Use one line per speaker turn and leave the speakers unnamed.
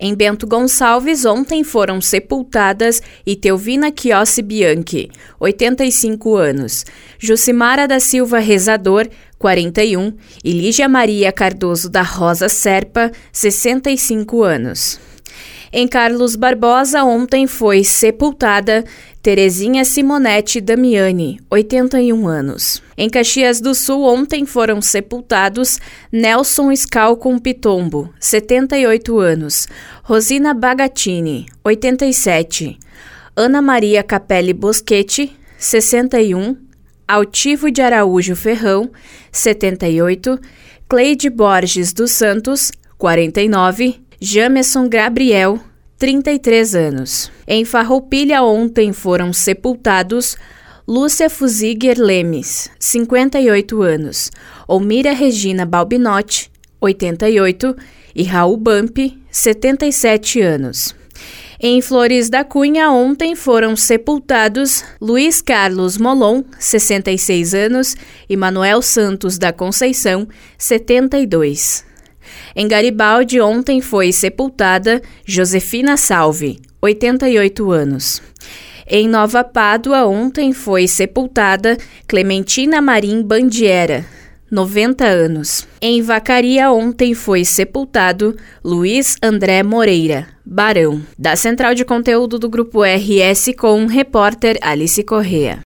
Em Bento Gonçalves, ontem foram sepultadas Itelvina Chiossi Bianchi, 85 anos, Jucimara da Silva Rezador, 41, e Lígia Maria Cardoso da Rosa Serpa, 65 anos. Em Carlos Barbosa, ontem foi sepultada Terezinha Simonetti Damiani, 81 anos. Em Caxias do Sul, ontem foram sepultados Nelson Scalcon Pitombo, 78 anos, Rosina Bagatini, 87, Ana Maria Capelli Boschetti, 61, Altivo de Araújo Ferrão, 78, Cleide Borges dos Santos, 49, Jameson Gabriel, 33 anos. Em Farroupilha ontem foram sepultados Lúcia Fuziger Lemes, 58 anos, Olmira Regina Balbinotti, 88, e Raul Bump, 77 anos. Em Flores da Cunha, ontem foram sepultados Luiz Carlos Molon, 66 anos, e Manuel Santos da Conceição, 72. Em Garibaldi, ontem foi sepultada Josefina Salve, 88 anos. Em Nova Pádua, ontem foi sepultada Clementina Marim Bandiera, 90 anos. Em Vacaria, ontem foi sepultado Luiz André Moreira, barão. Da central de conteúdo do Grupo RS com repórter Alice Correa.